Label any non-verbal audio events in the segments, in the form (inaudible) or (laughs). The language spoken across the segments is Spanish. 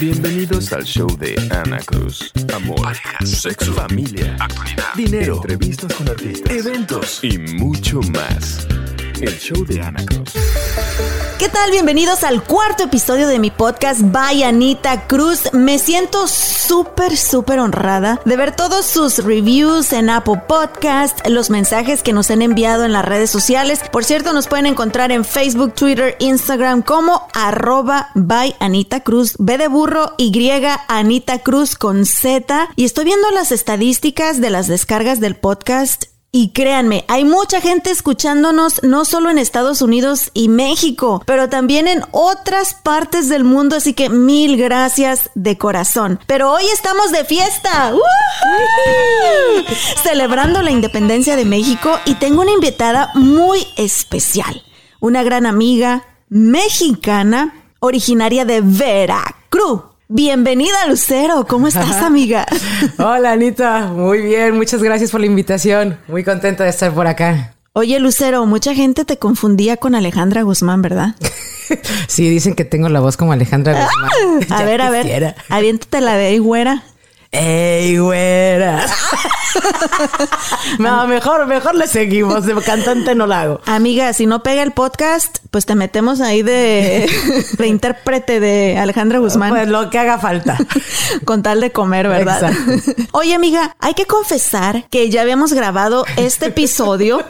Bienvenidos al show de Ana Cruz. Amor, sexo, familia, actualidad, dinero, entrevistas con artistas, eventos y mucho más. El show de Ana Cruz. ¿Qué tal? Bienvenidos al cuarto episodio de mi podcast By Anita Cruz. Me siento súper, súper honrada de ver todos sus reviews en Apple Podcast, los mensajes que nos han enviado en las redes sociales. Por cierto, nos pueden encontrar en Facebook, Twitter, Instagram como arroba by Anita Cruz, B de burro, Y Anita Cruz con Z. Y estoy viendo las estadísticas de las descargas del podcast y créanme, hay mucha gente escuchándonos no solo en Estados Unidos y México, pero también en otras partes del mundo, así que mil gracias de corazón. Pero hoy estamos de fiesta, celebrando la independencia de México y tengo una invitada muy especial, una gran amiga mexicana originaria de Veracruz. Bienvenida, Lucero. ¿Cómo estás, (laughs) amiga? Hola, Anita. Muy bien. Muchas gracias por la invitación. Muy contenta de estar por acá. Oye, Lucero, mucha gente te confundía con Alejandra Guzmán, ¿verdad? (laughs) sí, dicen que tengo la voz como Alejandra Guzmán. a (laughs) ver, a ver. Aviéntate la de ahí, güera. ¡Ey, güera! (laughs) no, mejor, mejor le seguimos. De cantante no la hago. Amiga, si no pega el podcast, pues te metemos ahí de, (laughs) de intérprete de Alejandra Guzmán. Pues lo que haga falta. (laughs) Con tal de comer, ¿verdad? Exacto. Oye, amiga, hay que confesar que ya habíamos grabado este episodio.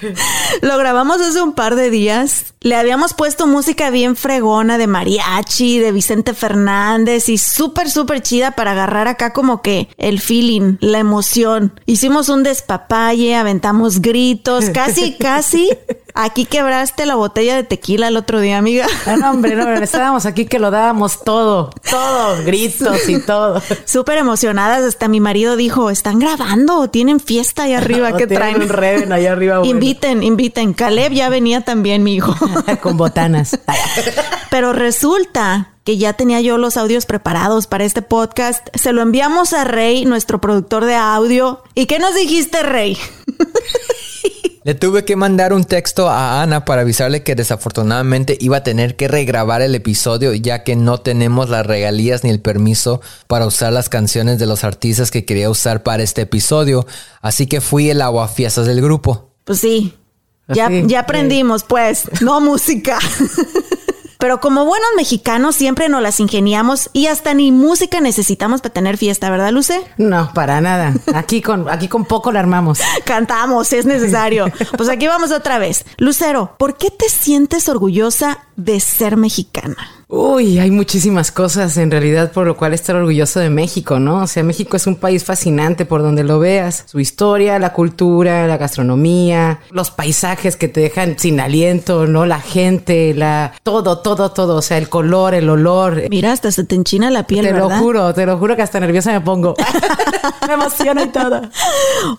(laughs) Lo grabamos hace un par de días. Le habíamos puesto música bien fregona de mariachi, de Vicente Fernández y súper, súper chida para agarrar acá como que el feeling, la emoción. Hicimos un despapalle, aventamos gritos, casi, casi Aquí quebraste la botella de tequila el otro día, amiga. Ah, no, hombre, no, (laughs) estábamos aquí que lo dábamos todo, todo, gritos y todo. Súper emocionadas, hasta mi marido dijo, ¿están grabando? ¿Tienen fiesta ahí arriba? (laughs) ¿Qué traen? un reven allá arriba. Inviten, inviten. Caleb ya venía también, mi hijo. (laughs) Con botanas. Pero resulta que ya tenía yo los audios preparados para este podcast. Se lo enviamos a Rey, nuestro productor de audio. ¿Y qué nos dijiste, Rey? Le tuve que mandar un texto a Ana para avisarle que desafortunadamente iba a tener que regrabar el episodio ya que no tenemos las regalías ni el permiso para usar las canciones de los artistas que quería usar para este episodio. Así que fui el aguafiestas del grupo. Pues sí. Ya, ya aprendimos, pues. No música. (laughs) Pero como buenos mexicanos siempre nos las ingeniamos y hasta ni música necesitamos para tener fiesta, ¿verdad, Luce? No, para nada. Aquí con, aquí con poco la armamos. (laughs) Cantamos, es necesario. Pues aquí vamos otra vez. Lucero, ¿por qué te sientes orgullosa de ser mexicana? Uy, hay muchísimas cosas en realidad por lo cual estar orgulloso de México, ¿no? O sea, México es un país fascinante por donde lo veas. Su historia, la cultura, la gastronomía, los paisajes que te dejan sin aliento, ¿no? La gente, la... Todo, todo, todo. O sea, el color, el olor. Mira, hasta se te enchina la piel, Te lo juro, te lo juro que hasta nerviosa me pongo. (laughs) (laughs) me emociona y todo.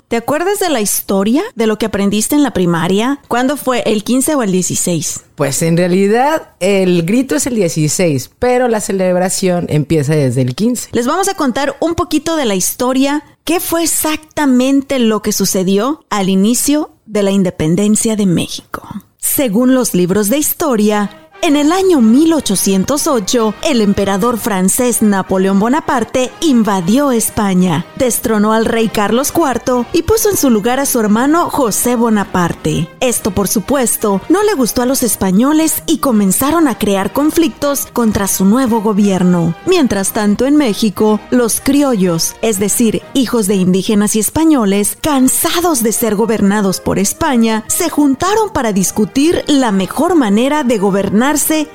¿Te acuerdas de la historia de lo que aprendiste en la primaria? ¿Cuándo fue? ¿El 15 o el 16? Pues en realidad el grito es el 16, pero la celebración empieza desde el 15. Les vamos a contar un poquito de la historia, qué fue exactamente lo que sucedió al inicio de la independencia de México. Según los libros de historia, en el año 1808, el emperador francés Napoleón Bonaparte invadió España, destronó al rey Carlos IV y puso en su lugar a su hermano José Bonaparte. Esto, por supuesto, no le gustó a los españoles y comenzaron a crear conflictos contra su nuevo gobierno. Mientras tanto, en México, los criollos, es decir, hijos de indígenas y españoles, cansados de ser gobernados por España, se juntaron para discutir la mejor manera de gobernar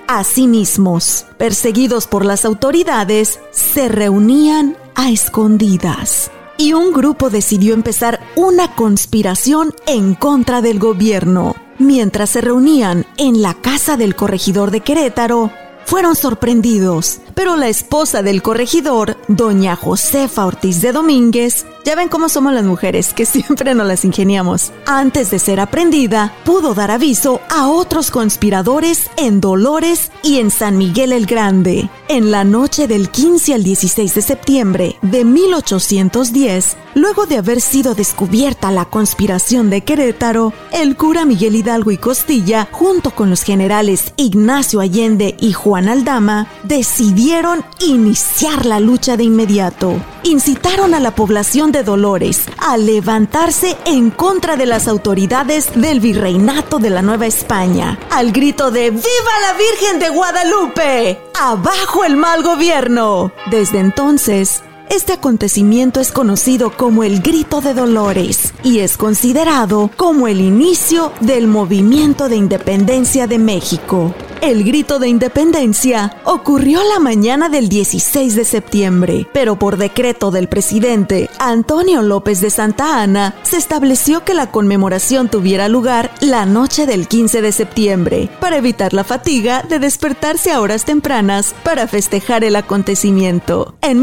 a sí mismos. Perseguidos por las autoridades, se reunían a escondidas. Y un grupo decidió empezar una conspiración en contra del gobierno. Mientras se reunían en la casa del corregidor de Querétaro, fueron sorprendidos pero la esposa del corregidor, doña Josefa Ortiz de Domínguez, ya ven cómo somos las mujeres, que (laughs) siempre nos las ingeniamos. Antes de ser aprendida, pudo dar aviso a otros conspiradores en Dolores y en San Miguel el Grande. En la noche del 15 al 16 de septiembre de 1810, luego de haber sido descubierta la conspiración de Querétaro, el cura Miguel Hidalgo y Costilla, junto con los generales Ignacio Allende y Juan Aldama, decidieron iniciar la lucha de inmediato. Incitaron a la población de Dolores a levantarse en contra de las autoridades del virreinato de la Nueva España, al grito de ¡Viva la Virgen de Guadalupe! ¡Abajo el mal gobierno! Desde entonces, este acontecimiento es conocido como el Grito de Dolores y es considerado como el inicio del movimiento de independencia de México. El grito de independencia ocurrió la mañana del 16 de septiembre, pero por decreto del presidente Antonio López de Santa Ana se estableció que la conmemoración tuviera lugar la noche del 15 de septiembre, para evitar la fatiga de despertarse a horas tempranas para festejar el acontecimiento. En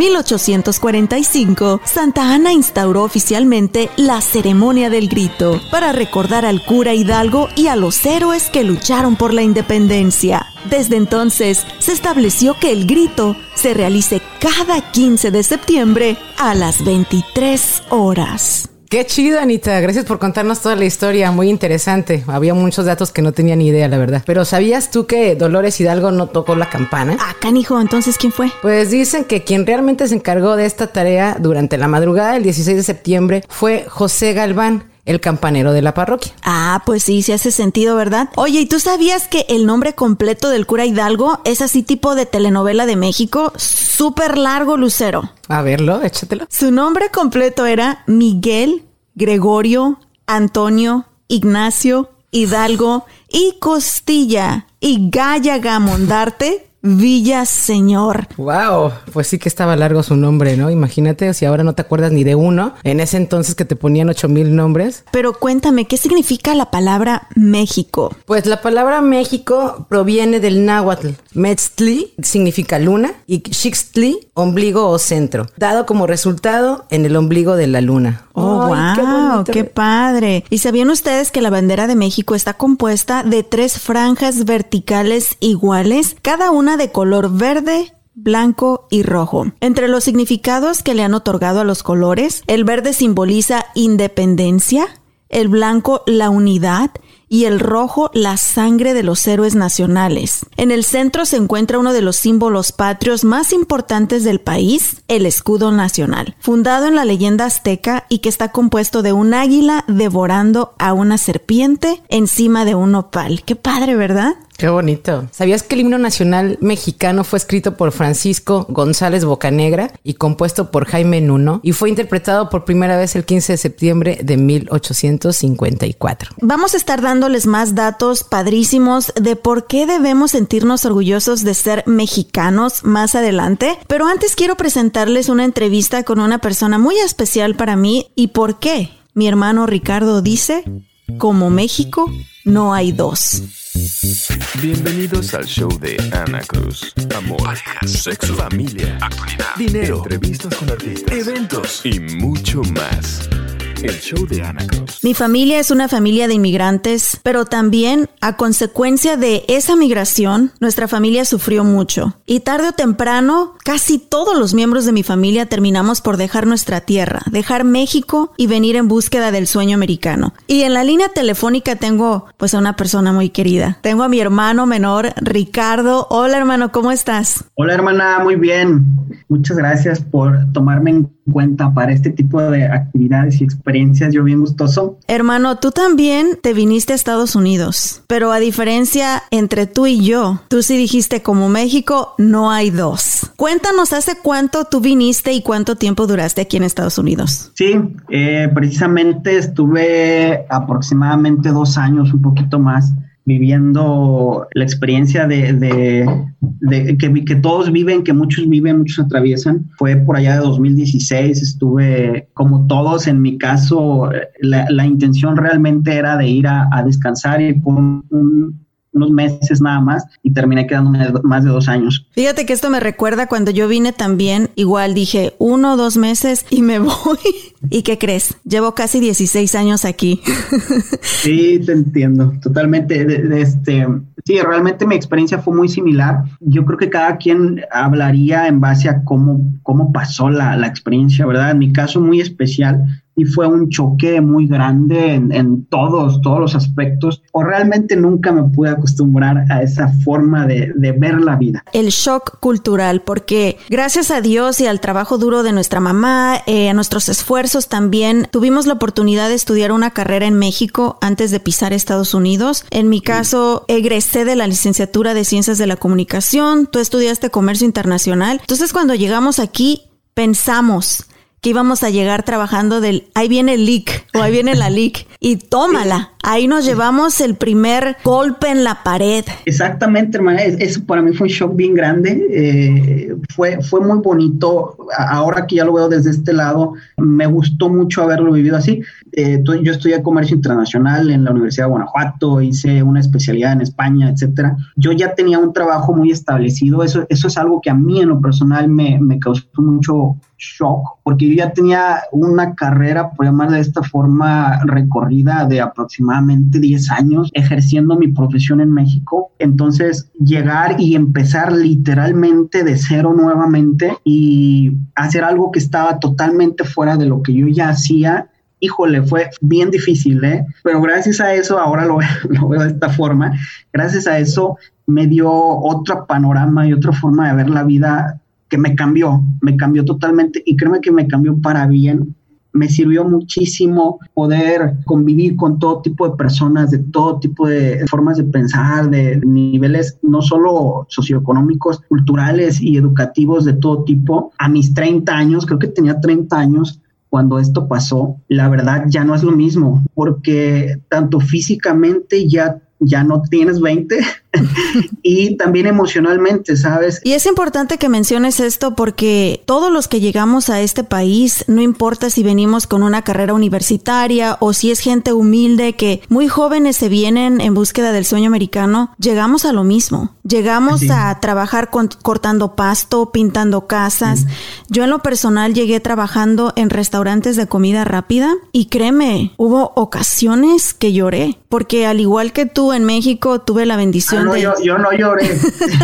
1845, Santa Ana instauró oficialmente la ceremonia del grito para recordar al cura Hidalgo y a los héroes que lucharon por la independencia. Desde entonces se estableció que el grito se realice cada 15 de septiembre a las 23 horas. Qué chido, Anita. Gracias por contarnos toda la historia. Muy interesante. Había muchos datos que no tenía ni idea, la verdad. Pero ¿sabías tú que Dolores Hidalgo no tocó la campana? Ah, canijo, entonces ¿quién fue? Pues dicen que quien realmente se encargó de esta tarea durante la madrugada del 16 de septiembre fue José Galván el campanero de la parroquia. Ah, pues sí, sí hace sentido, ¿verdad? Oye, ¿y tú sabías que el nombre completo del cura Hidalgo es así tipo de telenovela de México? Súper largo, Lucero. A verlo, échatelo. Su nombre completo era Miguel Gregorio Antonio Ignacio Hidalgo y Costilla y Gaya Gamondarte Villa Señor. Wow, pues sí que estaba largo su nombre, ¿no? Imagínate si ahora no te acuerdas ni de uno, en ese entonces que te ponían ocho mil nombres. Pero cuéntame, ¿qué significa la palabra México? Pues la palabra México proviene del náhuatl. Metztli significa luna y Xixtli, ombligo o centro, dado como resultado en el ombligo de la luna. Oh, wow, qué, qué padre. ¿Y sabían ustedes que la bandera de México está compuesta de tres franjas verticales iguales, cada una de color verde, blanco y rojo. Entre los significados que le han otorgado a los colores, el verde simboliza independencia, el blanco la unidad y el rojo la sangre de los héroes nacionales. En el centro se encuentra uno de los símbolos patrios más importantes del país, el escudo nacional, fundado en la leyenda azteca y que está compuesto de un águila devorando a una serpiente encima de un opal. Qué padre, ¿verdad? Qué bonito. ¿Sabías que el himno nacional mexicano fue escrito por Francisco González Bocanegra y compuesto por Jaime Nuno y fue interpretado por primera vez el 15 de septiembre de 1854? Vamos a estar dándoles más datos padrísimos de por qué debemos sentirnos orgullosos de ser mexicanos más adelante, pero antes quiero presentarles una entrevista con una persona muy especial para mí y por qué. Mi hermano Ricardo dice, como México no hay dos. Bienvenidos al show de Ana Cruz. Amor, parejas, sexo, familia, actualidad, dinero, entrevistas con artistas, eventos y mucho más. El show de Ana Cruz. Mi familia es una familia de inmigrantes, pero también a consecuencia de esa migración, nuestra familia sufrió mucho. Y tarde o temprano, casi todos los miembros de mi familia terminamos por dejar nuestra tierra, dejar México y venir en búsqueda del sueño americano. Y en la línea telefónica tengo pues a una persona muy querida. Tengo a mi hermano menor, Ricardo. Hola hermano, ¿cómo estás? Hola hermana, muy bien. Muchas gracias por tomarme en cuenta para este tipo de actividades y experiencias. Yo bien gustoso. Hermano, tú también te viniste a Estados Unidos, pero a diferencia entre tú y yo, tú sí dijiste como México no hay dos. Cuéntanos hace cuánto tú viniste y cuánto tiempo duraste aquí en Estados Unidos. Sí, eh, precisamente estuve aproximadamente dos años, un poquito más viviendo la experiencia de, de, de que, que, todos viven, que muchos viven, muchos atraviesan. Fue por allá de 2016, estuve como todos, en mi caso, la, la intención realmente era de ir a, a descansar y por un, unos meses nada más y terminé quedándome más de dos años. Fíjate que esto me recuerda cuando yo vine también, igual dije uno o dos meses y me (laughs) voy. ¿Y qué crees? Llevo casi 16 años aquí. sí, te entiendo, totalmente. este, sí, realmente mi experiencia fue muy similar. Yo creo que cada quien hablaría en base a cómo, cómo pasó la, la experiencia, ¿verdad? En mi caso muy especial, y fue un choque muy grande en, todos, todos los aspectos. O realmente nunca me pude acostumbrar a esa forma de, ver la vida. El shock cultural, porque gracias a Dios y al trabajo duro de nuestra mamá, eh, a nuestros esfuerzos también, tuvimos la oportunidad de estudiar una carrera en México antes de pisar Estados Unidos. En mi caso, egresé de la licenciatura de Ciencias de la Comunicación, tú estudiaste Comercio Internacional. Entonces, cuando llegamos aquí, pensamos, que íbamos a llegar trabajando del ahí viene el leak o ahí viene la leak y tómala. Ahí nos llevamos el primer golpe en la pared. Exactamente, hermana. Eso para mí fue un shock bien grande. Eh, fue, fue muy bonito. Ahora que ya lo veo desde este lado, me gustó mucho haberlo vivido así. Eh, yo estudié comercio internacional en la Universidad de Guanajuato, hice una especialidad en España, etcétera. Yo ya tenía un trabajo muy establecido. Eso, eso es algo que a mí en lo personal me, me causó mucho shock, porque yo ya tenía una carrera, por llamar de esta forma, recorrida de aproximadamente 10 años ejerciendo mi profesión en México. Entonces, llegar y empezar literalmente de cero nuevamente y hacer algo que estaba totalmente fuera de lo que yo ya hacía, híjole, fue bien difícil, ¿eh? Pero gracias a eso, ahora lo, (laughs) lo, veo de esta forma, gracias a eso me dio otro panorama y otra forma de ver la vida que me cambió, me cambió totalmente y créeme que me cambió para bien. Me sirvió muchísimo poder convivir con todo tipo de personas, de todo tipo de formas de pensar, de niveles no solo socioeconómicos, culturales y educativos de todo tipo. A mis 30 años, creo que tenía 30 años, cuando esto pasó, la verdad ya no es lo mismo, porque tanto físicamente ya ya no tienes 20 (laughs) y también emocionalmente, ¿sabes? Y es importante que menciones esto porque todos los que llegamos a este país, no importa si venimos con una carrera universitaria o si es gente humilde que muy jóvenes se vienen en búsqueda del sueño americano, llegamos a lo mismo. Llegamos a trabajar cortando pasto, pintando casas. Yo en lo personal llegué trabajando en restaurantes de comida rápida y créeme, hubo ocasiones que lloré porque al igual que tú en México tuve la bendición ah, de... Yo, yo, no lloré.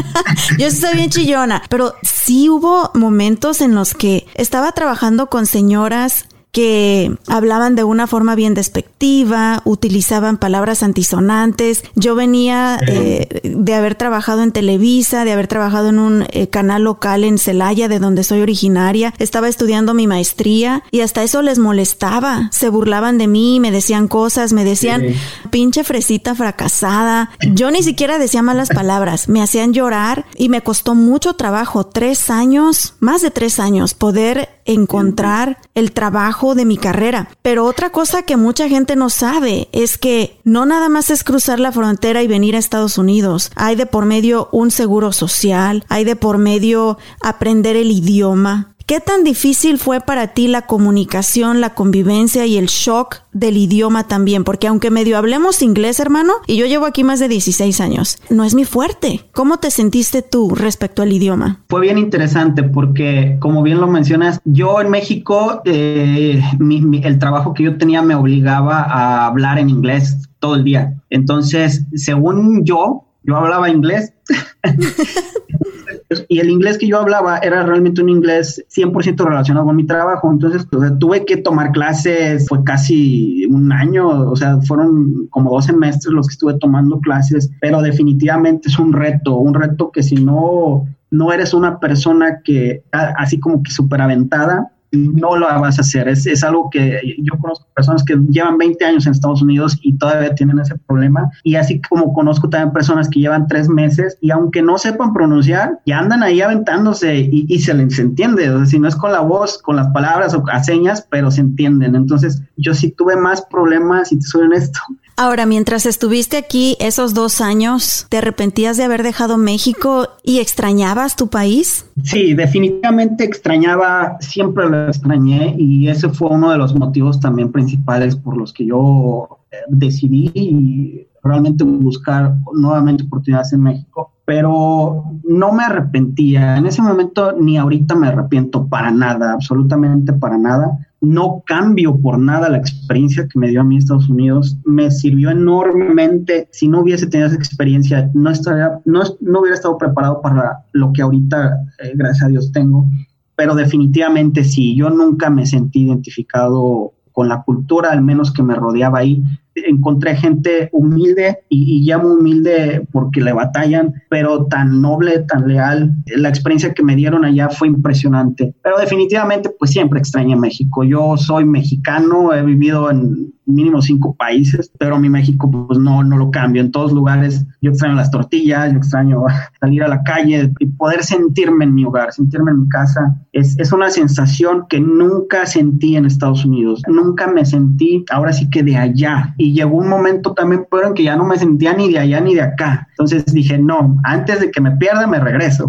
(laughs) yo estoy bien chillona, pero sí hubo momentos en los que estaba trabajando con señoras que hablaban de una forma bien despectiva, utilizaban palabras antisonantes. Yo venía eh, de haber trabajado en Televisa, de haber trabajado en un eh, canal local en Celaya, de donde soy originaria. Estaba estudiando mi maestría y hasta eso les molestaba. Se burlaban de mí, me decían cosas, me decían pinche fresita fracasada. Yo ni siquiera decía malas palabras, me hacían llorar y me costó mucho trabajo, tres años, más de tres años, poder encontrar el trabajo de mi carrera. Pero otra cosa que mucha gente no sabe es que no nada más es cruzar la frontera y venir a Estados Unidos. Hay de por medio un seguro social, hay de por medio aprender el idioma, ¿Qué tan difícil fue para ti la comunicación, la convivencia y el shock del idioma también? Porque aunque medio hablemos inglés, hermano, y yo llevo aquí más de 16 años, no es mi fuerte. ¿Cómo te sentiste tú respecto al idioma? Fue bien interesante porque, como bien lo mencionas, yo en México, eh, el trabajo que yo tenía me obligaba a hablar en inglés todo el día. Entonces, según yo, yo hablaba inglés. (laughs) (laughs) y el inglés que yo hablaba era realmente un inglés 100% relacionado con mi trabajo. Entonces, tuve que tomar clases, fue casi un año, o sea, fueron como dos semestres los que estuve tomando clases, pero definitivamente es un reto, un reto que si no, no eres una persona que, así como que súper aventada, no lo vas a hacer. Es, es, algo que yo conozco personas que llevan 20 años en Estados Unidos y todavía tienen ese problema. Y así como conozco también personas que llevan tres meses y aunque no sepan pronunciar, ya andan ahí aventándose y, y se les entiende. O sea, si no es con la voz, con las palabras o a señas, pero se entienden. Entonces, yo sí tuve más problemas, y te soy honesto, Ahora, mientras estuviste aquí esos dos años, ¿te arrepentías de haber dejado México y extrañabas tu país? Sí, definitivamente extrañaba, siempre lo extrañé y ese fue uno de los motivos también principales por los que yo eh, decidí realmente buscar nuevamente oportunidades en México, pero no me arrepentía. En ese momento ni ahorita me arrepiento para nada, absolutamente para nada. No cambio por nada la experiencia que me dio a mí Estados Unidos. Me sirvió enormemente. Si no hubiese tenido esa experiencia, no, estaría, no, no hubiera estado preparado para lo que ahorita, eh, gracias a Dios, tengo. Pero definitivamente sí, yo nunca me sentí identificado con la cultura, al menos que me rodeaba ahí encontré gente humilde y, ya muy humilde porque le batallan, pero tan noble, tan leal. La experiencia que me dieron allá fue impresionante. Pero definitivamente, pues siempre extrañé México. Yo soy mexicano, he vivido en mínimo cinco países, pero mi México pues no, no lo cambio. En todos lugares yo extraño las tortillas, yo extraño (laughs) salir a la calle y poder sentirme en mi hogar, sentirme en mi casa. Es, es una sensación que nunca sentí en Estados Unidos. Nunca me sentí, ahora sí que de allá. Y llegó un momento también, pero en que ya no me sentía ni de allá ni de acá. Entonces dije, no, antes de que me pierda, me regreso.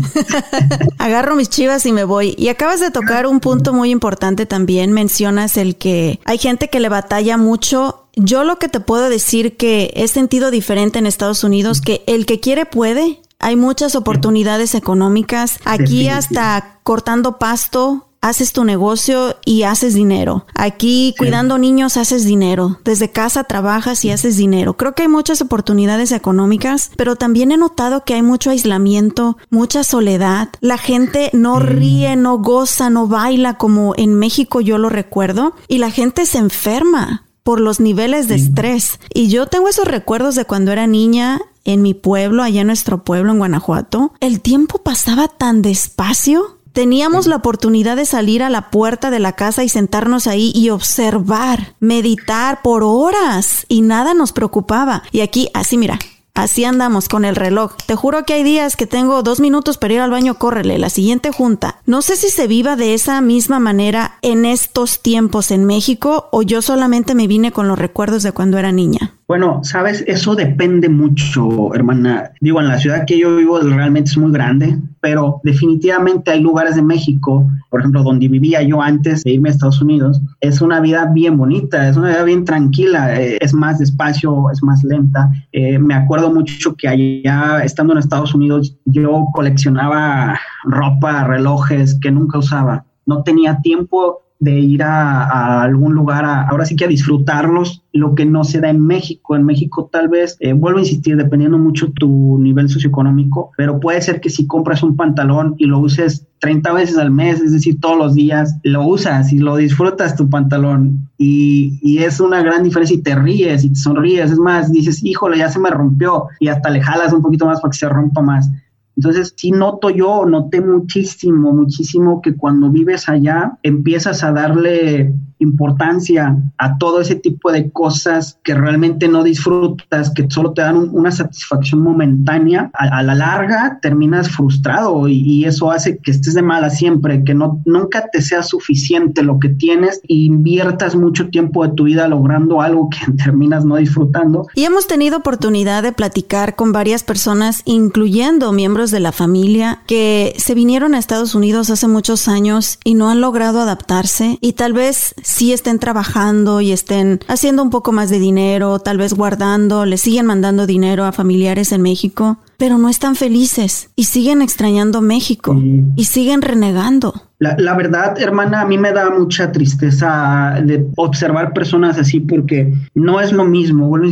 (laughs) Agarro mis chivas y me voy. Y acabas de tocar un punto muy importante también. Mencionas el que hay gente que le batalla mucho yo lo que te puedo decir que he sentido diferente en Estados Unidos, que el que quiere puede. Hay muchas oportunidades económicas. Aquí hasta cortando pasto haces tu negocio y haces dinero. Aquí cuidando niños haces dinero. Desde casa trabajas y haces dinero. Creo que hay muchas oportunidades económicas, pero también he notado que hay mucho aislamiento, mucha soledad. La gente no ríe, no goza, no baila como en México yo lo recuerdo y la gente se enferma por los niveles de estrés. Y yo tengo esos recuerdos de cuando era niña en mi pueblo, allá en nuestro pueblo, en Guanajuato. El tiempo pasaba tan despacio Teníamos la oportunidad de salir a la puerta de la casa y sentarnos ahí y observar, meditar por horas y nada nos preocupaba. Y aquí, así mira, Así andamos con el reloj. Te juro que hay días que tengo dos minutos para ir al baño, córrele, la siguiente junta. No sé si se viva de esa misma manera en estos tiempos en México o yo solamente me vine con los recuerdos de cuando era niña. Bueno, sabes, eso depende mucho, hermana. Digo, en la ciudad que yo vivo realmente es muy grande, pero definitivamente hay lugares de México, por ejemplo, donde vivía yo antes de irme a Estados Unidos, es una vida bien bonita, es una vida bien tranquila, eh, es más despacio, es más lenta. Eh, me acuerdo mucho que allá, estando en Estados Unidos, yo coleccionaba ropa, relojes que nunca usaba. No tenía tiempo de ir a, algún lugar, ahora sí que a disfrutarlos, lo que no se da en México. En México tal vez, eh, vuelvo a insistir, dependiendo mucho tu nivel socioeconómico, pero puede ser que si compras un pantalón y lo uses 30 veces al mes, es decir, todos los días, lo usas y lo disfrutas tu pantalón y, y es una gran diferencia y te ríes y te sonríes, es más, dices, híjole, ya se me rompió y hasta le jalas un poquito más para que se rompa más. Entonces, sí noto yo, noté muchísimo, muchísimo que cuando vives allá empiezas a darle importancia a todo ese tipo de cosas que realmente no disfrutas, que solo te dan una satisfacción momentánea, a, la larga terminas frustrado y, eso hace que estés de mala siempre, que no, nunca te sea suficiente lo que tienes e inviertas mucho tiempo de tu vida logrando algo que (laughs) terminas no disfrutando. Y hemos tenido oportunidad de platicar con varias personas, incluyendo miembros de la familia, que se vinieron a Estados Unidos hace muchos años y no han logrado adaptarse y tal vez sí estén trabajando y estén haciendo un poco más de dinero, tal vez guardando, le siguen mandando dinero a familiares en México, pero no están felices y siguen extrañando México y siguen renegando. La, verdad, hermana, a mí me da mucha tristeza de observar personas así porque no es lo mismo. Bueno,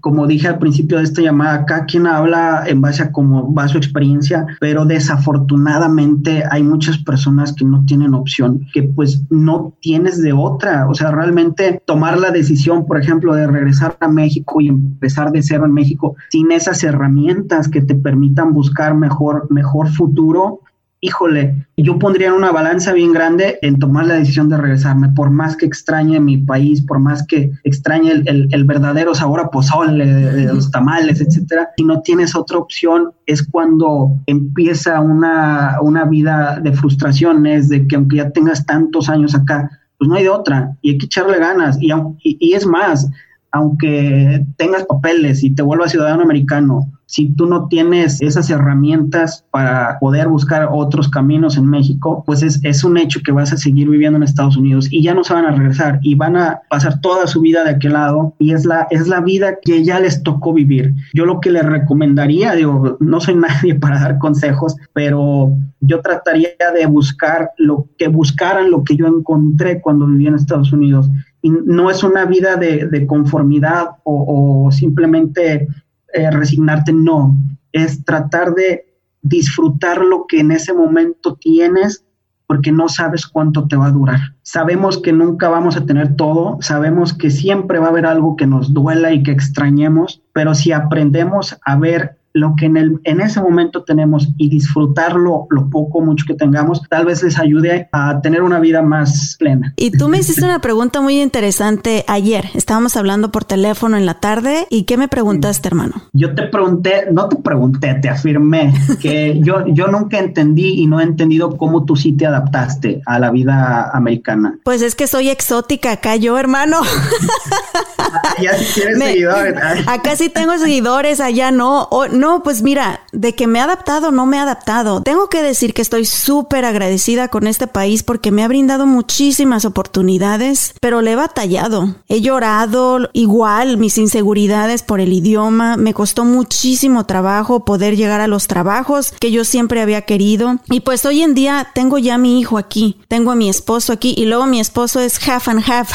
como dije al principio de esta llamada, acá quien habla en base a cómo va su experiencia, pero desafortunadamente hay muchas personas que no tienen opción, que pues no tienes de otra. O sea, realmente tomar la decisión, por ejemplo, de regresar a México y empezar de cero en México sin esas herramientas que te permitan buscar mejor, mejor futuro, híjole, yo pondría en una balanza bien grande en tomar la decisión de regresarme, por más que extrañe mi país, por más que extrañe el, verdadero sabor a pozole, de los tamales, etcétera. Si no tienes otra opción, es cuando empieza una, una vida de frustraciones, de que aunque ya tengas tantos años acá, pues no hay de otra y hay que echarle ganas. Y, y, y es más, aunque tengas papeles y te vuelvas ciudadano americano, si tú no tienes esas herramientas para poder buscar otros caminos en México, pues es, un hecho que vas a seguir viviendo en Estados Unidos y ya no se van a regresar y van a pasar toda su vida de aquel lado y es la, es la vida que ya les tocó vivir. Yo lo que les recomendaría, digo, no soy (laughs) nadie para dar consejos, pero yo trataría de buscar lo que buscaran lo que yo encontré cuando viví en Estados Unidos. Y no es una vida de, de conformidad o, simplemente eh, resignarte, no, es tratar de disfrutar lo que en ese momento tienes porque no sabes cuánto te va a durar. Sabemos que nunca vamos a tener todo, sabemos que siempre va a haber algo que nos duela y que extrañemos, pero si aprendemos a ver lo que en, el, en ese momento tenemos y disfrutarlo lo poco mucho que tengamos, tal vez les ayude a tener una vida más plena. Y tú me hiciste una pregunta muy interesante ayer. Estábamos hablando por teléfono en la tarde y ¿qué me preguntaste, hermano? Yo te pregunté, no te pregunté, te afirmé que (laughs) yo, yo nunca entendí y no he entendido cómo tú sí te adaptaste a la vida americana. Pues es que soy exótica acá yo, hermano. (laughs) ya si tienes (laughs) seguidores. Acá sí tengo seguidores, allá no. No, pues mira, de que me ha adaptado, no me ha adaptado. Tengo que decir que estoy súper agradecida con este país porque me ha brindado muchísimas oportunidades, pero le he batallado. He llorado igual mis inseguridades por el idioma. Me costó muchísimo trabajo poder llegar a los trabajos que yo siempre había querido. Y pues hoy en día tengo ya a mi hijo aquí, tengo a mi esposo aquí y luego mi esposo es half and half.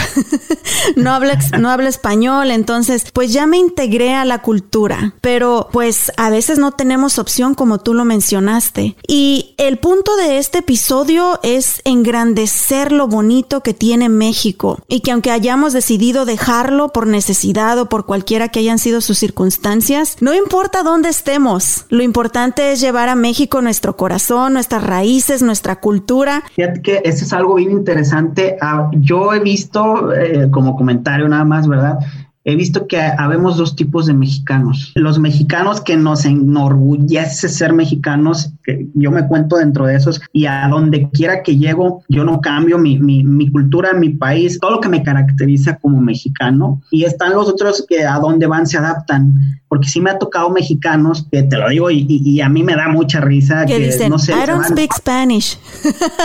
(laughs) no habla, no habla español, entonces pues ya me integré a la cultura, pero pues a veces no tenemos opción como tú lo mencionaste. Y el punto de este episodio es engrandecer lo bonito que tiene México y que aunque hayamos decidido dejarlo por necesidad o por cualquiera que hayan sido sus circunstancias, no importa dónde estemos, lo importante es llevar a México nuestro corazón, nuestras raíces, nuestra cultura. Fíjate que eso es algo bien interesante. Ah, yo he visto, eh, como comentario nada más, ¿verdad? He visto que habemos dos tipos de mexicanos. Los mexicanos que nos enorgullece ser mexicanos, que yo me cuento dentro de esos, y a donde quiera que llego, yo no cambio mi, mi, mi cultura, mi país, todo lo que me caracteriza como mexicano. Y están los otros que a donde van se adaptan, porque sí me ha tocado mexicanos, que te lo digo, y, y, a mí me da mucha risa. Que, dicen, no sé, I don't speak Spanish.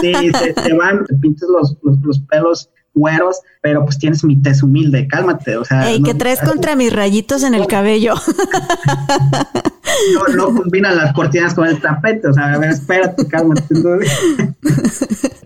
Sí, se, van, te pintas los, los, los pelos güeros, pero pues tienes mi tez humilde, cálmate, o sea. Ey, que traes contra mis rayitos en el cabello. No, no combinan las cortinas con el tapete, o sea, a ver, espérate, cálmate. (laughs)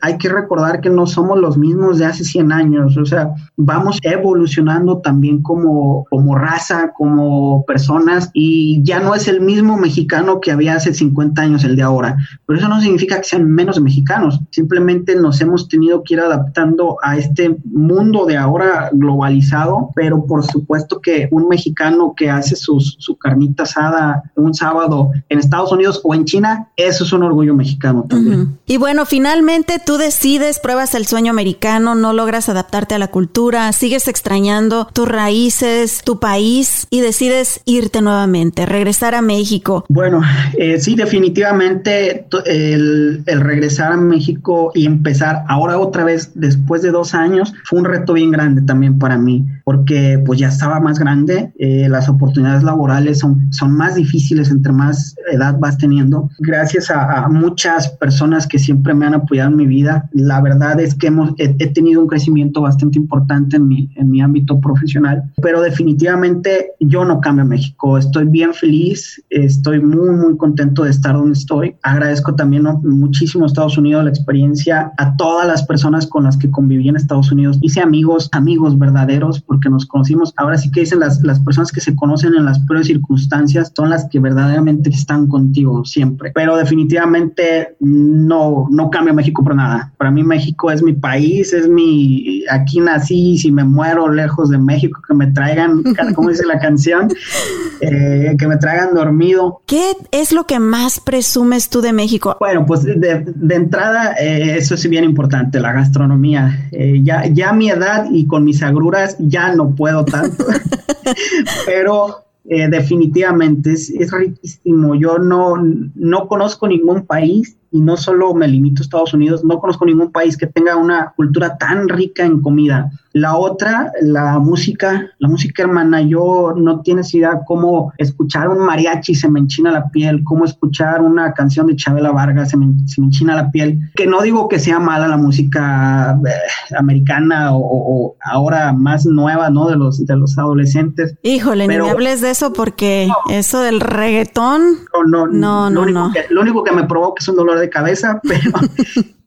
Hay que recordar que no somos los mismos de hace 100 años, o sea, vamos evolucionando también como, como raza, como personas, y ya no es el mismo mexicano que había hace 50 años el de ahora, pero eso no significa que sean menos mexicanos, simplemente nos hemos tenido que ir adaptando a este mundo de ahora globalizado, pero por supuesto que un mexicano que hace sus, su carnita asada un sábado en Estados Unidos o en China, eso es un orgullo mexicano también. Y bueno, finalmente tú decides, pruebas el sueño americano, no logras adaptarte a la cultura, sigues extrañando tus raíces, tu país y decides irte nuevamente, regresar a México. Bueno, eh, sí, definitivamente el, el regresar a México y empezar ahora otra vez después de dos años fue un reto bien grande también para mí, porque pues ya estaba más grande, eh, las oportunidades laborales son, son más difíciles entre más edad vas teniendo. Gracias a, muchas personas que siempre me han apoyado en mi vida, la verdad es que hemos, he, tenido un crecimiento bastante importante en mi, en mi ámbito profesional, pero definitivamente yo no cambio México, estoy bien feliz, estoy muy, muy contento de estar donde estoy. Agradezco también muchísimo a Estados Unidos la experiencia, a todas las personas con las que conviví en Estados Unidos. Hice amigos, amigos verdaderos, porque nos conocimos. Ahora sí que dicen las, las personas que se conocen en las peores circunstancias son las que verdaderamente están contigo siempre. Pero definitivamente no, no cambio México por nada. Para mí México es mi país, es mi, aquí nací, si me muero lejos de México, que me traigan, (laughs) como dice la canción, eh, que me traigan dormido. ¿Qué es lo que más presumes tú de México? Bueno, pues de, de entrada, eh, eso es bien importante, la gastronomía. Eh, ya, ya a mi edad y con mis agruras ya no puedo tanto, (laughs) pero eh, definitivamente es, es, riquísimo. Yo no, no conozco ningún país y no solo me limito a Estados Unidos, no conozco ningún país que tenga una cultura tan rica en comida. La otra, la música, la música hermana, yo no tienes idea cómo escuchar un mariachi se me enchina la piel, cómo escuchar una canción de Chabela Vargas se me, se me enchina la piel. Que no digo que sea mala la música eh, americana o, ahora más nueva, ¿no? De los, de los adolescentes. Híjole, ni me hables de eso porque eso del reggaetón. No, no, no. no, lo único que me provoca es un dolor de cabeza, (laughs) pero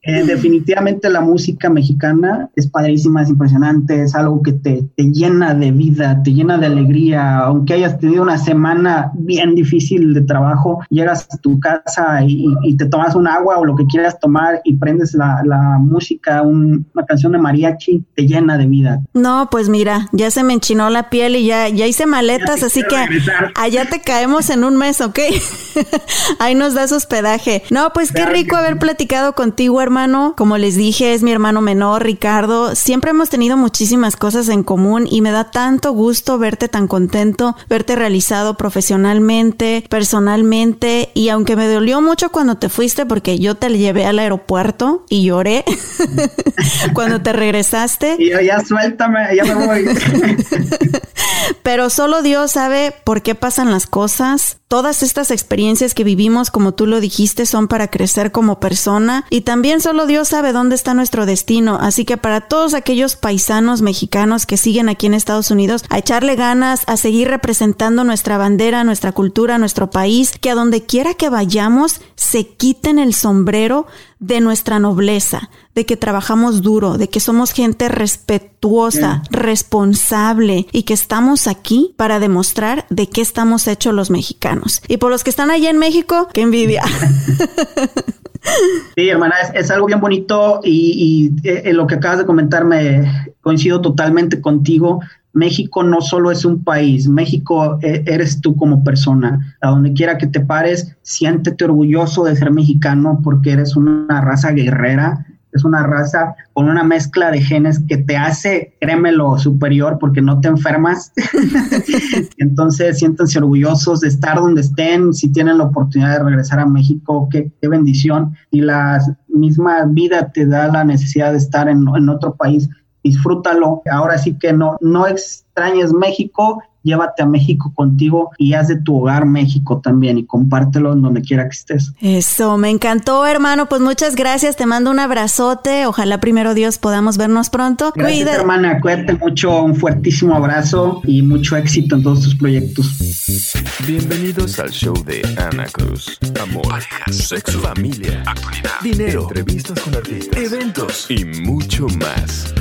eh, definitivamente la música mexicana es padrísima, es impresionante, es algo que te, te, llena de vida, te llena de alegría, aunque hayas tenido una semana bien difícil de trabajo, llegas a tu casa y, te tomas un agua o lo que quieras tomar y prendes la, la música, una canción de mariachi, te llena de vida. No, pues mira, ya se me enchinó la piel y ya, ya hice maletas, así que allá te caemos en un mes, ¿ok? (laughs) Ahí nos das hospedaje. No, pues qué rico haber platicado contigo, hermano. Como les dije, es mi hermano menor, Ricardo. Siempre hemos tenido muchísimas cosas en común y me da tanto gusto verte tan contento, verte realizado profesionalmente, personalmente. Y aunque me dolió mucho cuando te fuiste, porque yo te llevé al aeropuerto y lloré (laughs) cuando te regresaste. Y yo, ya suéltame, ya me voy. (laughs) Pero solo Dios sabe por qué pasan las cosas. Todas estas experiencias que vivimos, como tú lo dijiste, son para crecer como persona y también solo Dios sabe dónde está nuestro destino. Así que para todos aquellos paisanos mexicanos que siguen aquí en Estados Unidos, a echarle ganas, a seguir representando nuestra bandera, nuestra cultura, nuestro país, que a donde quiera que vayamos se quiten el sombrero de nuestra nobleza, de que trabajamos duro, de que somos gente respetuosa, responsable y que estamos aquí para demostrar de qué estamos hechos los mexicanos. Y por los que están allá en México, qué envidia. (laughs) Sí, hermana, es, algo bien bonito y, y eh, lo que acabas de comentar me coincido totalmente contigo. México no solo es un país, México e, eres tú como persona. A donde quiera que te pares, siéntete orgulloso de ser mexicano porque eres una raza guerrera, es una raza con una mezcla de genes que te hace, créemelo, superior porque no te enfermas. (laughs) Entonces, siéntense orgullosos de estar donde estén, si tienen la oportunidad de regresar a México, qué, bendición. Y la misma vida te da la necesidad de estar en, en otro país disfrútalo. Ahora sí que no, no extrañes México, llévate a México contigo y haz de tu hogar México también y compártelo en donde quiera que estés. Eso, me encantó, hermano. Pues muchas gracias. Te mando un abrazote. Ojalá primero Dios podamos vernos pronto. Gracias, hermana. Cuídate mucho. Un fuertísimo abrazo y mucho éxito en todos tus proyectos. Bienvenidos al show de Ana Cruz. Amor, sexo, familia, actualidad, dinero, entrevistas con artistas, eventos y mucho más.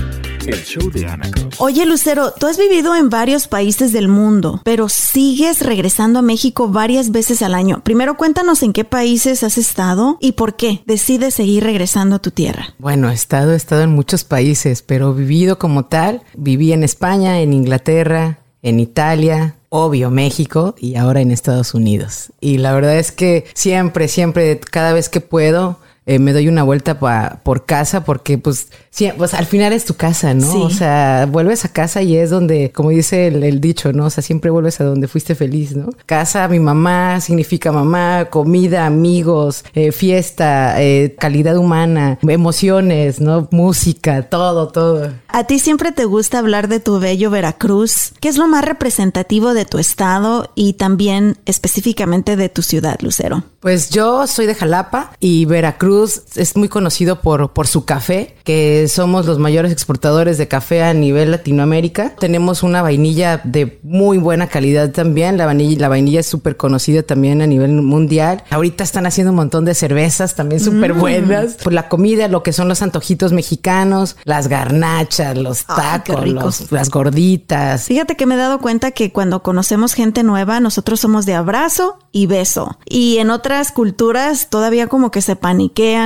El show de Ana Oye, Lucero, tú has vivido en varios países del mundo, pero sigues regresando a México varias veces al año. Primero cuéntanos en qué países has estado y por qué decides seguir regresando a tu tierra. Bueno, he estado, he estado en muchos países, pero vivido como tal, viví en España, en Inglaterra, en Italia, obvio México y ahora en Estados Unidos. Y la verdad es que siempre, siempre, cada vez que puedo, eh, me doy una vuelta por casa porque pues, sí, pues al final es tu casa, ¿no? O sea, vuelves a casa y es donde, como dice el, dicho, ¿no? O sea, siempre vuelves a donde fuiste feliz, ¿no? Casa, mi mamá, significa mamá, comida, amigos, eh, fiesta, eh, calidad humana, emociones, ¿no? Música, todo, todo. A ti siempre te gusta hablar de tu bello Veracruz. ¿Qué es lo más representativo de tu estado y también específicamente de tu ciudad, Lucero? Pues yo soy de Jalapa y Veracruz es muy conocido por, por su café, que somos los mayores exportadores de café a nivel Latinoamérica. Tenemos una vainilla de muy buena calidad también. La vainilla, la vainilla es súper conocida también a nivel mundial. Ahorita están haciendo un montón de cervezas también súper buenas. Por la comida, lo que son los antojitos mexicanos, las garnachas, los tacos, las gorditas. Fíjate que me he dado cuenta que cuando conocemos gente nueva, nosotros somos de abrazo y beso. Y en otras culturas todavía como que se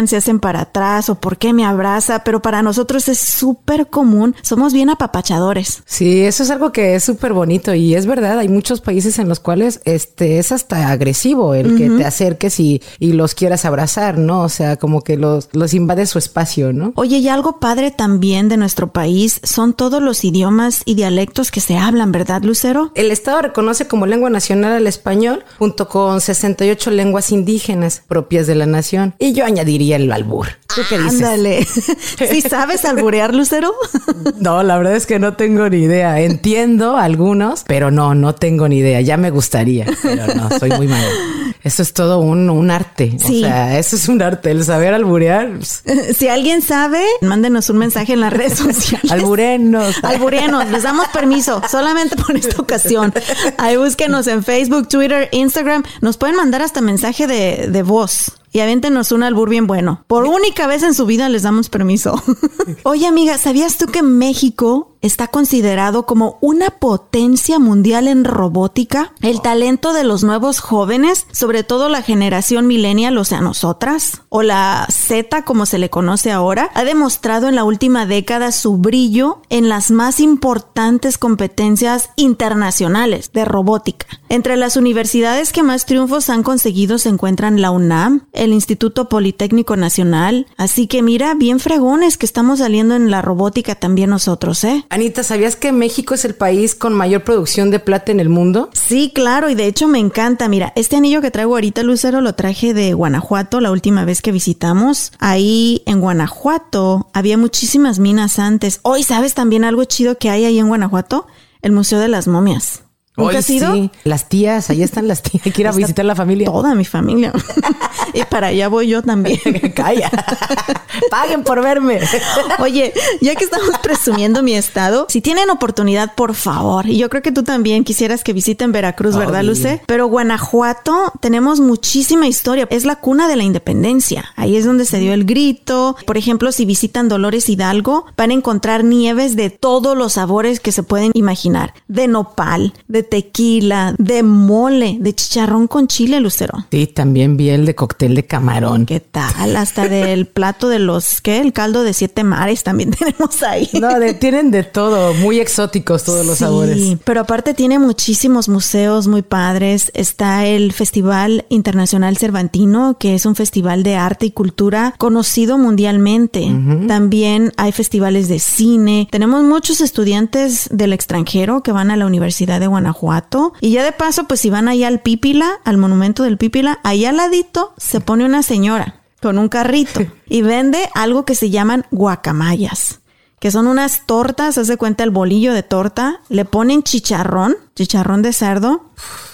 se hacen para atrás o por qué me abraza, pero para nosotros es súper común, somos bien apapachadores. Sí, eso es algo que es súper bonito y es verdad, hay muchos países en los cuales este es hasta agresivo el que te acerques y, y, los quieras abrazar, ¿no? O sea, como que los, los invade su espacio, ¿no? Oye, y algo padre también de nuestro país son todos los idiomas y dialectos que se hablan, ¿verdad, Lucero? El Estado reconoce como lengua nacional al español, junto con 68 lenguas indígenas propias de la nación. Y yo añadiría el albur. ¿Tú qué dices? Ándale. (laughs) ¿Sí sabes alburear, Lucero? (laughs) No, la verdad es que no tengo ni idea. Entiendo algunos, pero no, no tengo ni idea. Ya me gustaría, pero no, soy muy malo. Eso es todo un, un arte. Sí. O sea, eso es un arte. El saber alburear. (laughs) Si alguien sabe, mándenos un mensaje en las redes sociales. Alburenos. Alburenos, les damos permiso solamente por esta ocasión. Ahí búsquenos en Facebook, Twitter, Instagram. Nos pueden mandar hasta mensaje de, de voz. Y avéntenos un albur bien bueno. Por única vez en su vida les damos permiso. (laughs) Oye, amiga, ¿sabías tú que México está considerado como una potencia mundial en robótica? El talento de los nuevos jóvenes, sobre todo la generación millennial, o sea, nosotras, o la Z como se le conoce ahora, ha demostrado en la última década su brillo en las más importantes competencias internacionales de robótica. Entre las universidades que más triunfos han conseguido se encuentran la UNAM, el Instituto Politécnico Nacional, así que mira, bien fregones que estamos saliendo en la robótica también nosotros, ¿eh? Anita, ¿sabías que México es el país con mayor producción de plata en el mundo? Sí, claro, y de hecho me encanta. Mira, este anillo que traigo ahorita, Lucero, lo traje de Guanajuato la última vez que visitamos. Ahí en Guanajuato había muchísimas minas antes. Hoy, ¿sabes también algo chido que hay ahí en Guanajuato? El Museo de las Momias. ¿Nunca has ido? sí. Las tías, ahí están las tías. Hay que ir a Está visitar la familia. Toda mi familia. (laughs) y para allá voy yo también. (laughs) Calla. Paguen por verme. (laughs) Oye, ya que estamos presumiendo mi estado, si tienen oportunidad, por favor, y yo creo que tú también quisieras que visiten Veracruz, ¿verdad. Luce? Pero Guanajuato tenemos muchísima historia. Es la cuna de la independencia. Ahí es donde se dio el grito. Por ejemplo, si visitan Dolores Hidalgo, van a encontrar nieves de todos los sabores que se pueden imaginar. De nopal, de tequila, de mole, de chicharrón con chile, Lucero. Sí, también vi el de cóctel de camarón. ¿Qué tal? Hasta del (laughs) plato de los, ¿qué? El caldo de siete mares también (laughs) tenemos ahí. No, de- tienen de todo, muy exóticos todos los Sí, sabores. Pero aparte tiene muchísimos museos muy padres. Está el Festival Internacional Cervantino, que es un festival de arte y cultura conocido mundialmente. También hay festivales de cine. Tenemos muchos estudiantes del extranjero que van a la Universidad de Guanajuato. Y ya de paso, pues si van allá al Pípila, al monumento del Pípila, allá al ladito se pone una señora con un carrito y vende algo que se llaman guacamayas que son unas tortas, haz de cuenta el bolillo de torta, le ponen chicharrón, chicharrón de cerdo,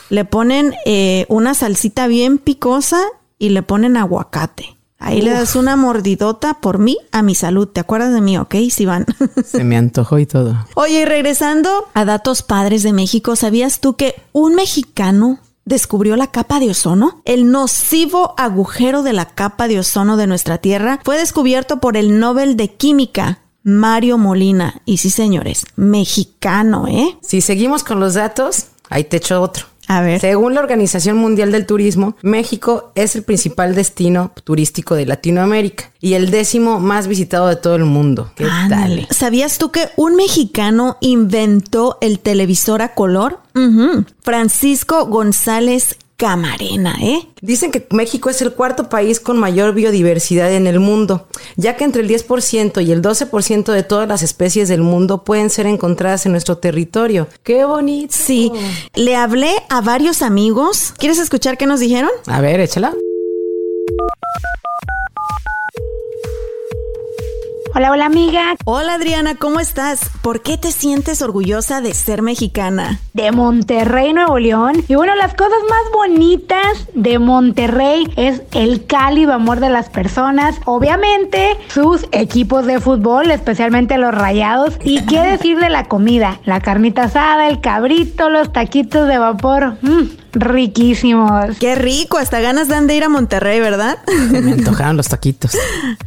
le ponen eh, una salsita bien picosa y le ponen aguacate. Ahí le das una mordidota por mí a mi salud. ¿Te acuerdas de mí, ok? Si van. (laughs) Se me antojó y todo. Oye, y regresando a datos padres de México, ¿sabías tú que un mexicano descubrió la capa de ozono? El nocivo agujero de la capa de ozono de nuestra Tierra fue descubierto por el Nobel de Química, Mario Molina. Y sí, señores, mexicano, ¿eh? Si seguimos con los datos, ahí te echo otro. A ver. Según la Organización Mundial del Turismo, México es el principal destino turístico de Latinoamérica y el décimo más visitado de todo el mundo. ¿Qué Ándale. tal? ¿Sabías tú que un mexicano inventó el televisor a color? Francisco González Camarena, ¿eh? Dicen que México es el cuarto país con mayor biodiversidad en el mundo, ya que entre el 10% y el 12% de todas las especies del mundo pueden ser encontradas en nuestro territorio. ¡Qué bonito! Sí, le hablé a varios amigos. ¿Quieres escuchar qué nos dijeron? A ver, échala. Hola, hola amiga, Hola Adriana, ¿cómo estás? ¿Por qué te sientes orgullosa de ser mexicana? de Monterrey, Nuevo León. Y bueno, las cosas más bonitas de Monterrey es el cálido amor de las personas. Obviamente, sus equipos de fútbol, especialmente los rayados. Y qué decir de la comida, la carnita asada, el cabrito, los taquitos de vapor. Mmm, riquísimos. Qué rico, hasta ganas dan de ir a Monterrey, ¿verdad? Se me (laughs) antojaron los taquitos.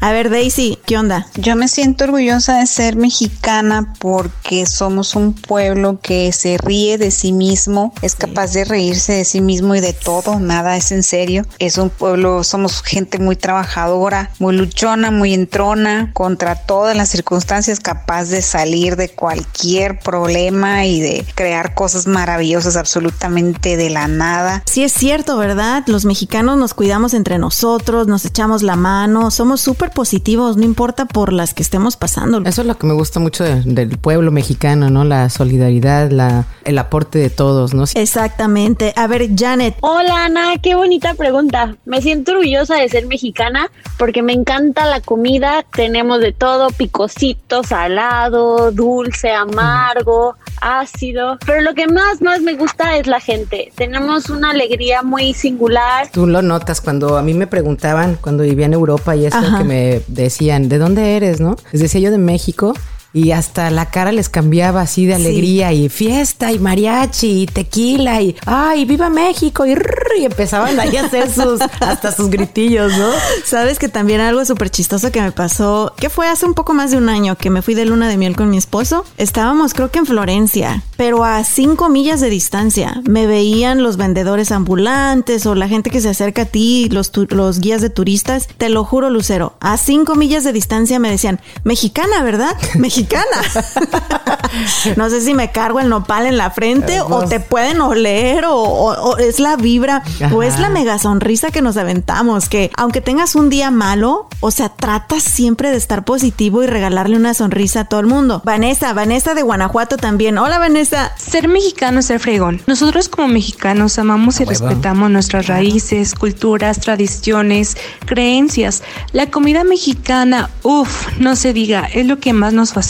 A ver, Daisy, ¿qué onda? Yo me siento orgullosa de ser mexicana porque somos un pueblo que se ríe de sí mismo, es capaz de reírse de sí mismo y de todo, nada es en serio. Es un pueblo, somos gente muy trabajadora, muy luchona, muy entrona, contra todas las circunstancias, capaz de salir de cualquier problema y de crear cosas maravillosas absolutamente de la nada. Sí es cierto, ¿verdad? Los mexicanos nos cuidamos entre nosotros, nos echamos la mano, somos súper positivos, no importa por las que estemos pasando. Eso es lo que me gusta mucho del pueblo mexicano, ¿no? La solidaridad, la, el aporte de todos, ¿no? Exactamente. A ver, Janet. Hola, Ana, qué bonita pregunta. Me siento orgullosa de ser mexicana porque me encanta la comida. Tenemos de todo, picosito, salado, dulce, amargo, ácido. Pero lo que más, más me gusta es la gente. Tenemos una alegría muy singular. Tú lo notas cuando a mí me preguntaban, cuando vivía en Europa y eso que me decían, ¿de dónde eres, no? Les decía yo de México y hasta la cara les cambiaba así de alegría y fiesta y mariachi y tequila y ay viva México y, empezaban ahí a hacer sus (laughs) hasta sus gritillos no sabes que también algo súper chistoso que me pasó que fue hace un poco más de un año que me fui de luna de miel con mi esposo. Estábamos creo que en Florencia pero a cinco millas de distancia. Me veían los vendedores ambulantes o la gente que se acerca a ti los los guías de turistas. Te lo juro Lucero a cinco millas de distancia me decían mexicana verdad mexicana (laughs) (laughs) no sé si me cargo el nopal en la frente o te pueden oler o, es la vibra o es la mega sonrisa que nos aventamos, que aunque tengas un día malo, o sea, tratas siempre de estar positivo y regalarle una sonrisa a todo el mundo. Vanessa, Vanessa de Guanajuato también. Hola Vanessa. Ser mexicano es ser fregón. Nosotros como mexicanos amamos y respetamos nuestras raíces, culturas, tradiciones, creencias. La comida mexicana, uff, no se diga, es lo que más nos fascina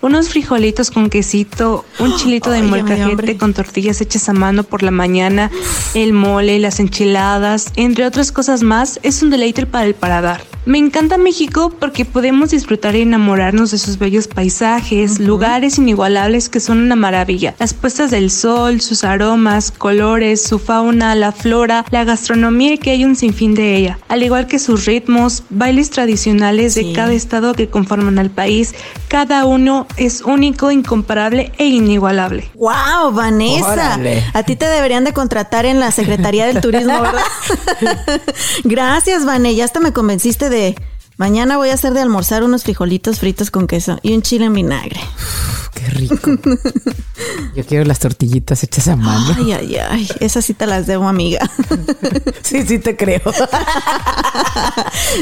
unos frijolitos con quesito, un (gasps) chilito de molcajete con tortillas hechas a mano por la mañana, el mole, las enchiladas, entre otras cosas más, es un deleite para el paladar. Me encanta México porque podemos disfrutar y enamorarnos de sus bellos paisajes, lugares inigualables que son una maravilla. Las puestas del sol, sus aromas, colores, su fauna, la flora, la gastronomía que hay un sinfín de ella, al igual que sus ritmos, bailes tradicionales de cada estado que conforman al país. Cada uno es único, incomparable e inigualable. ¡Wow, Vanessa! A ti te deberían de contratar en la Secretaría del Turismo, ¿verdad? (laughs) (laughs) Gracias, Vanessa. Ya hasta me convenciste de mañana voy a hacer de almorzar unos frijolitos fritos con queso y un chile en vinagre. Qué rico. (laughs) Yo quiero las tortillitas hechas a mano. Ay, ay, ay. Esas sí te las debo, amiga. (laughs) Sí, sí te creo. (laughs)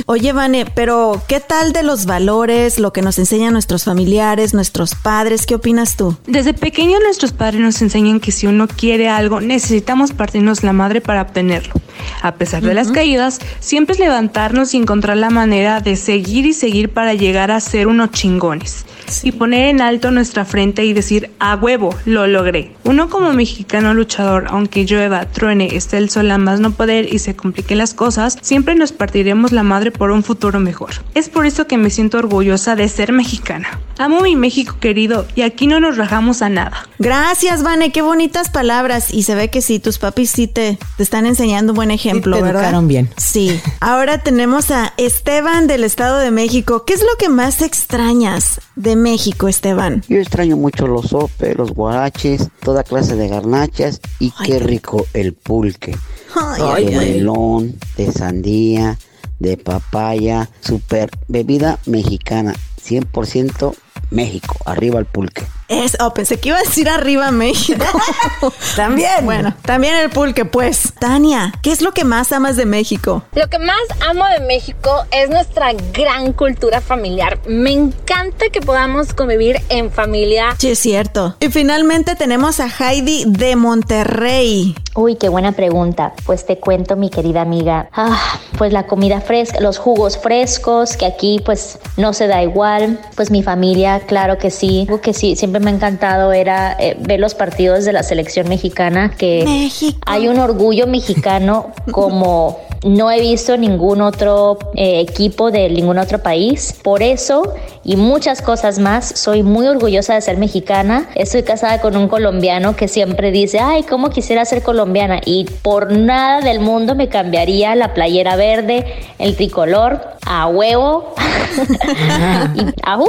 Oye, Vane, pero ¿qué tal de los valores, lo que nos enseñan nuestros familiares, nuestros padres? ¿Qué opinas tú? Desde pequeños nuestros padres nos enseñan que si uno quiere algo, necesitamos partirnos la madre para obtenerlo. A pesar de las caídas, siempre es levantarnos y encontrar la manera de seguir y seguir para llegar a ser unos chingones. Y poner en alto nuestra frente y decir, a huevo, lo logré. Uno como mexicano luchador, aunque llueva, truene, esté el sol a más no poder y se compliquen las cosas, siempre nos partiremos la madre por un futuro mejor. Es por eso que me siento orgullosa de ser mexicana. Amo mi México querido y aquí no nos rajamos a nada. Gracias, Vane, qué bonitas palabras. Y se ve que sí, tus papis sí te, te están enseñando un buen ejemplo, sí, te ¿verdad? bien. Sí. Ahora tenemos a Esteban del Estado de México. ¿Qué es lo que más extrañas de México, Esteban? Yo extraño mucho los sopes, los guaraches, toda clase de garnachas y qué rico el pulque. Ay, de melón, de sandía, de papaya, super bebida mexicana, 100% México, arriba el pulque. Es, oh, pensé que iba a decir arriba México. (laughs) también. Bueno, también el pulque, pues. Tania, ¿qué es lo que más amas de México? Lo que más amo de México es nuestra gran cultura familiar. Me encanta que podamos convivir en familia. Sí, es cierto. Y finalmente tenemos a Heidi de Monterrey. Uy, qué buena pregunta. Pues te cuento, mi querida amiga. Ah, pues la comida fresca, los jugos frescos, que aquí pues no se da igual. Pues mi familia, claro que sí. Algo que sí, siempre me ha encantado era eh, ver los partidos de la selección mexicana, que hay un orgullo mexicano (laughs) como no he visto ningún otro eh, equipo de ningún otro país. Por eso y muchas cosas más, soy muy orgullosa de ser mexicana. Estoy casada con un colombiano que siempre dice, ay, ¿cómo quisiera ser colombiana? Y por nada del mundo me cambiaría la playera verde, el tricolor, a huevo (laughs) y a uh,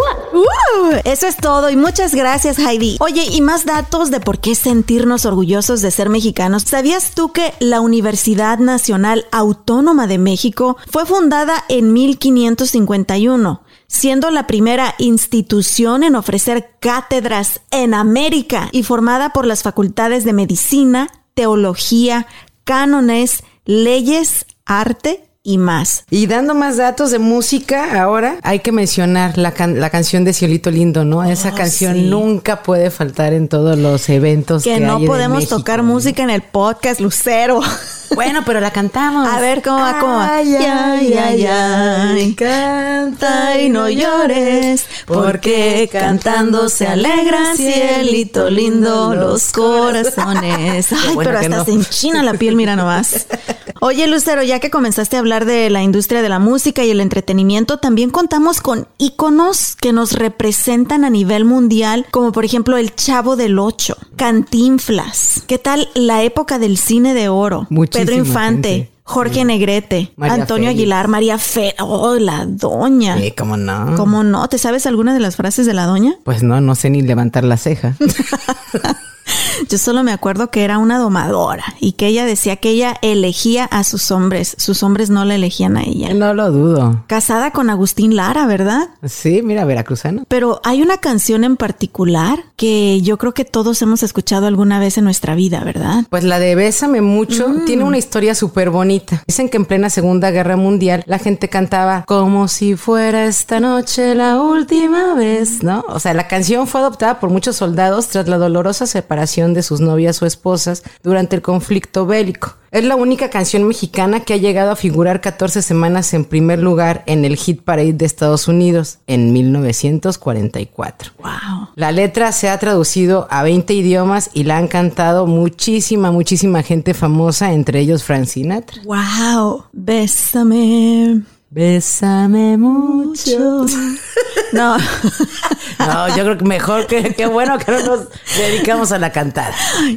eso es todo y muchas gracias Heidi. Oye, y más datos de por qué sentirnos orgullosos de ser mexicanos. ¿Sabías tú que la Universidad Nacional Autónoma de México fue fundada en 1551? siendo la primera institución en ofrecer cátedras en América y formada por las facultades de medicina, teología, cánones, leyes, arte y más. Y dando más datos de música, ahora hay que mencionar la, can- la canción de Cielito Lindo, ¿no? Esa Oh, canción sí. nunca puede faltar en todos los eventos que, Que no hay podemos tocar música en el podcast, Lucero. (laughs) Bueno, pero la cantamos. A ver cómo va, cómo va. Ay, ay, ay, ay, canta y no llores, porque cantando se alegran, cielito lindo, los corazones. (laughs) Ay, bueno pero hasta no. se enchina la piel, mira nomás. (laughs) Oye, Lucero, ya que comenzaste a hablar de la industria de la música y el entretenimiento, también contamos con íconos que nos representan a nivel mundial, como por ejemplo el Chavo del Ocho, Cantinflas. ¿Qué tal la época del cine de oro? Muchísima Pedro Infante. gente. Jorge Negrete, María Antonio Félix. Aguilar, María Fe, oh, la doña. Sí, cómo no. ¿Cómo no? ¿Te sabes alguna de las frases de la doña? Pues no, no sé ni levantar la ceja. (laughs) Yo solo me acuerdo que era una domadora y que ella decía que ella elegía a sus hombres, sus hombres no la elegían a ella. no lo dudo. Casada con Agustín Lara, ¿verdad? Sí, mira, veracruzano. Pero hay una canción en particular que yo creo que todos hemos escuchado alguna vez en nuestra vida, ¿verdad? Pues la de Bésame mucho Mm. tiene una historia súper bonita. Dicen que en plena Segunda Guerra Mundial la gente cantaba como si fuera esta noche la última vez, ¿no? O sea, la canción fue adoptada por muchos soldados tras la dolorosa separación de sus novias o esposas durante el conflicto bélico. Es la única canción mexicana que ha llegado a figurar 14 semanas en primer lugar en el Hit Parade de Estados Unidos en 1944. Wow. La letra se ha traducido a 20 idiomas y la han cantado muchísima, muchísima gente famosa, entre ellos Frank Sinatra. Wow. Bésame. Bésame mucho. No. (laughs) No, yo creo que mejor que qué bueno que no nos dedicamos a la cantada.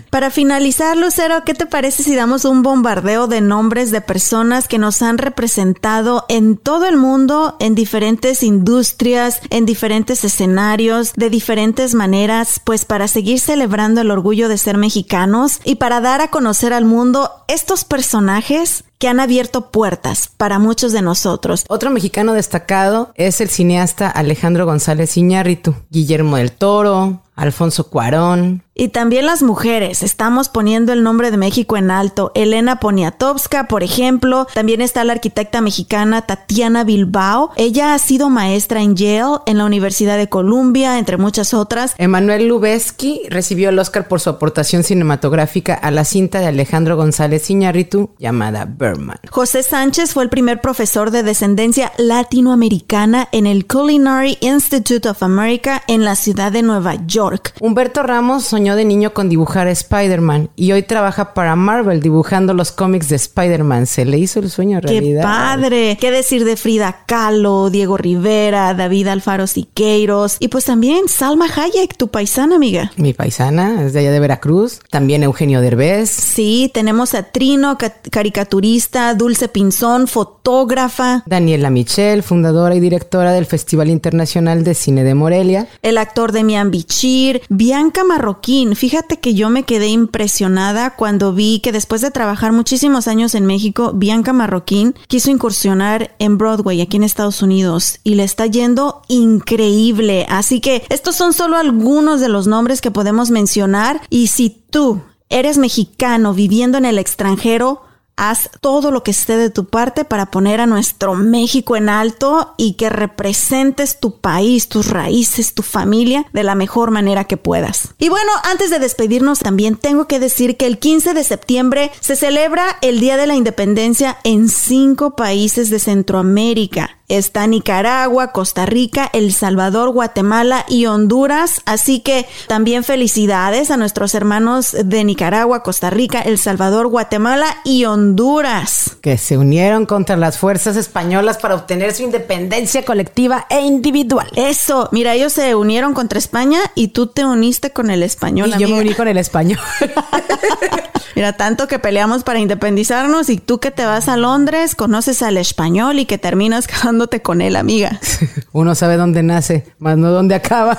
Para finalizar, Lucero, ¿qué te parece si damos un bombardeo de nombres de personas que nos han representado en todo el mundo, en diferentes industrias, en diferentes escenarios, de diferentes maneras, pues para seguir celebrando el orgullo de ser mexicanos y para dar a conocer al mundo estos personajes que han abierto puertas para muchos de nosotros. Otro mexicano destacado es el cineasta Alejandro González Iñárritu, Guillermo del Toro, Alfonso Cuarón. Y también las mujeres. Estamos poniendo el nombre de México en alto. Elena Poniatowska, por ejemplo. También está la arquitecta mexicana Tatiana Bilbao. Ella ha sido maestra en Yale, en la Universidad de Columbia, entre muchas otras. Emanuel Lubezki recibió el Oscar por su aportación cinematográfica a la cinta de Alejandro González Iñárritu llamada Berman. José Sánchez fue el primer profesor de descendencia latinoamericana en el Culinary Institute of America en la ciudad de Nueva York. Humberto Ramos soñó de niño con dibujar a Spider-Man y hoy trabaja para Marvel dibujando los cómics de Spider-Man. Se le hizo el sueño ¡Qué realidad. padre! ¿Qué decir de Frida Kahlo, Diego Rivera, David Alfaro Siqueiros y pues también Salma Hayek, tu paisana amiga? Mi paisana es de allá de Veracruz. También Eugenio Derbez. Sí, tenemos a Trino, ca- caricaturista, Dulce Pinzón, fotógrafa, Daniela Michel, fundadora y directora del Festival Internacional de Cine de Morelia. el actor Demian Bichir, Bianca Marroquín. Fíjate que yo me quedé impresionada cuando vi que después de trabajar muchísimos años en México, Bianca Marroquín quiso incursionar en Broadway aquí en Estados Unidos y le está yendo increíble. Así que estos son solo algunos de los nombres que podemos mencionar y si tú eres mexicano viviendo en el extranjero, Haz todo lo que esté de tu parte para poner a nuestro México en alto y que representes tu país, tus raíces, tu familia de la mejor manera que puedas. Y bueno, antes de despedirnos también tengo que decir que el 15 de septiembre se celebra el Día de la Independencia en cinco países de Centroamérica. Está Nicaragua, Costa Rica, El Salvador, Guatemala y Honduras. Así que también felicidades a nuestros hermanos de Nicaragua, Costa Rica, El Salvador, Guatemala y Honduras. que se unieron contra las fuerzas españolas para obtener su independencia colectiva e individual. Eso, mira, ellos se unieron contra España y tú te uniste con el español. Y yo me uní con el español. (laughs) Mira, tanto que peleamos para independizarnos y tú que te vas a Londres, conoces al español y que terminas (laughs) casándote con él, amiga. (laughs) Uno sabe dónde nace, más no dónde acaba.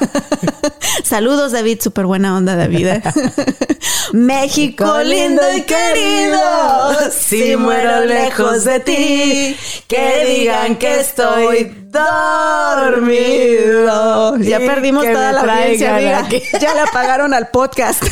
(laughs) Saludos, David, súper buena onda, David. ¿eh? México lindo y querido, si muero lejos de ti, que digan que estoy dormido. Ya perdimos toda la audiencia, amiga. aquí. Ya le apagaron al podcast.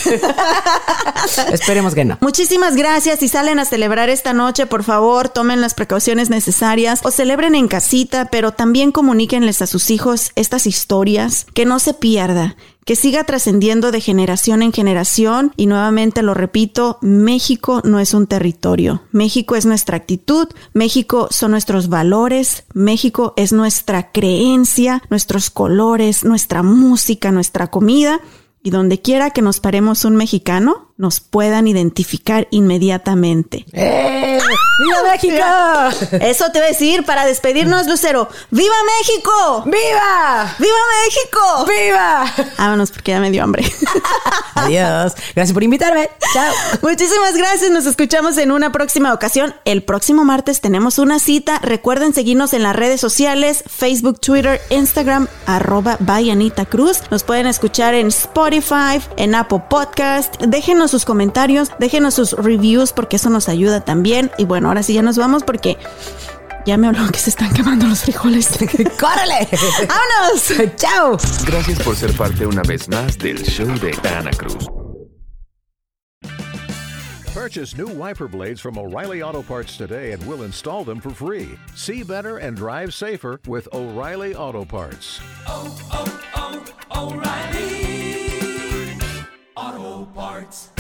Esperemos que no. Muchísimas gracias. Si salen a celebrar esta noche, por favor, tomen las precauciones necesarias o celebren en casita, pero también comuníquenles a sus hijos estas historias, que no se pierda que siga trascendiendo de generación en generación. Y nuevamente lo repito, México no es un territorio, México es nuestra actitud, México son nuestros valores, México es nuestra creencia, nuestros colores, nuestra música, nuestra comida y donde quiera que nos paremos un mexicano, nos puedan identificar inmediatamente. ¡Eh! ¡Viva México! (laughs) Eso te voy a decir para despedirnos, Lucero. ¡Viva México! ¡Viva! ¡Viva México! ¡Viva! Vámonos porque ya me dio hambre. (laughs) Adiós. Gracias por invitarme. Chao. Muchísimas gracias. Nos escuchamos en una próxima ocasión. El próximo martes tenemos una cita. Recuerden seguirnos en las redes sociales, Facebook, Twitter, Instagram, arroba Cruz. Nos pueden escuchar en Spotify, en Apple Podcast. Déjenos sus comentarios, déjenos sus reviews porque eso nos ayuda también bien. Y bueno, ahora sí ya nos vamos porque ya me habló que se están quemando los frijoles. (laughs) ¡Córrele! (laughs) ¡Vámonos! ¡Chao! Gracias por ser parte una vez más del show de Ana Cruz. Purchase new wiper blades from O'Reilly Auto Parts today and we'll install them for free. See better and drive safer with O'Reilly Auto Parts. Oh, oh, oh, O'Reilly Auto Parts.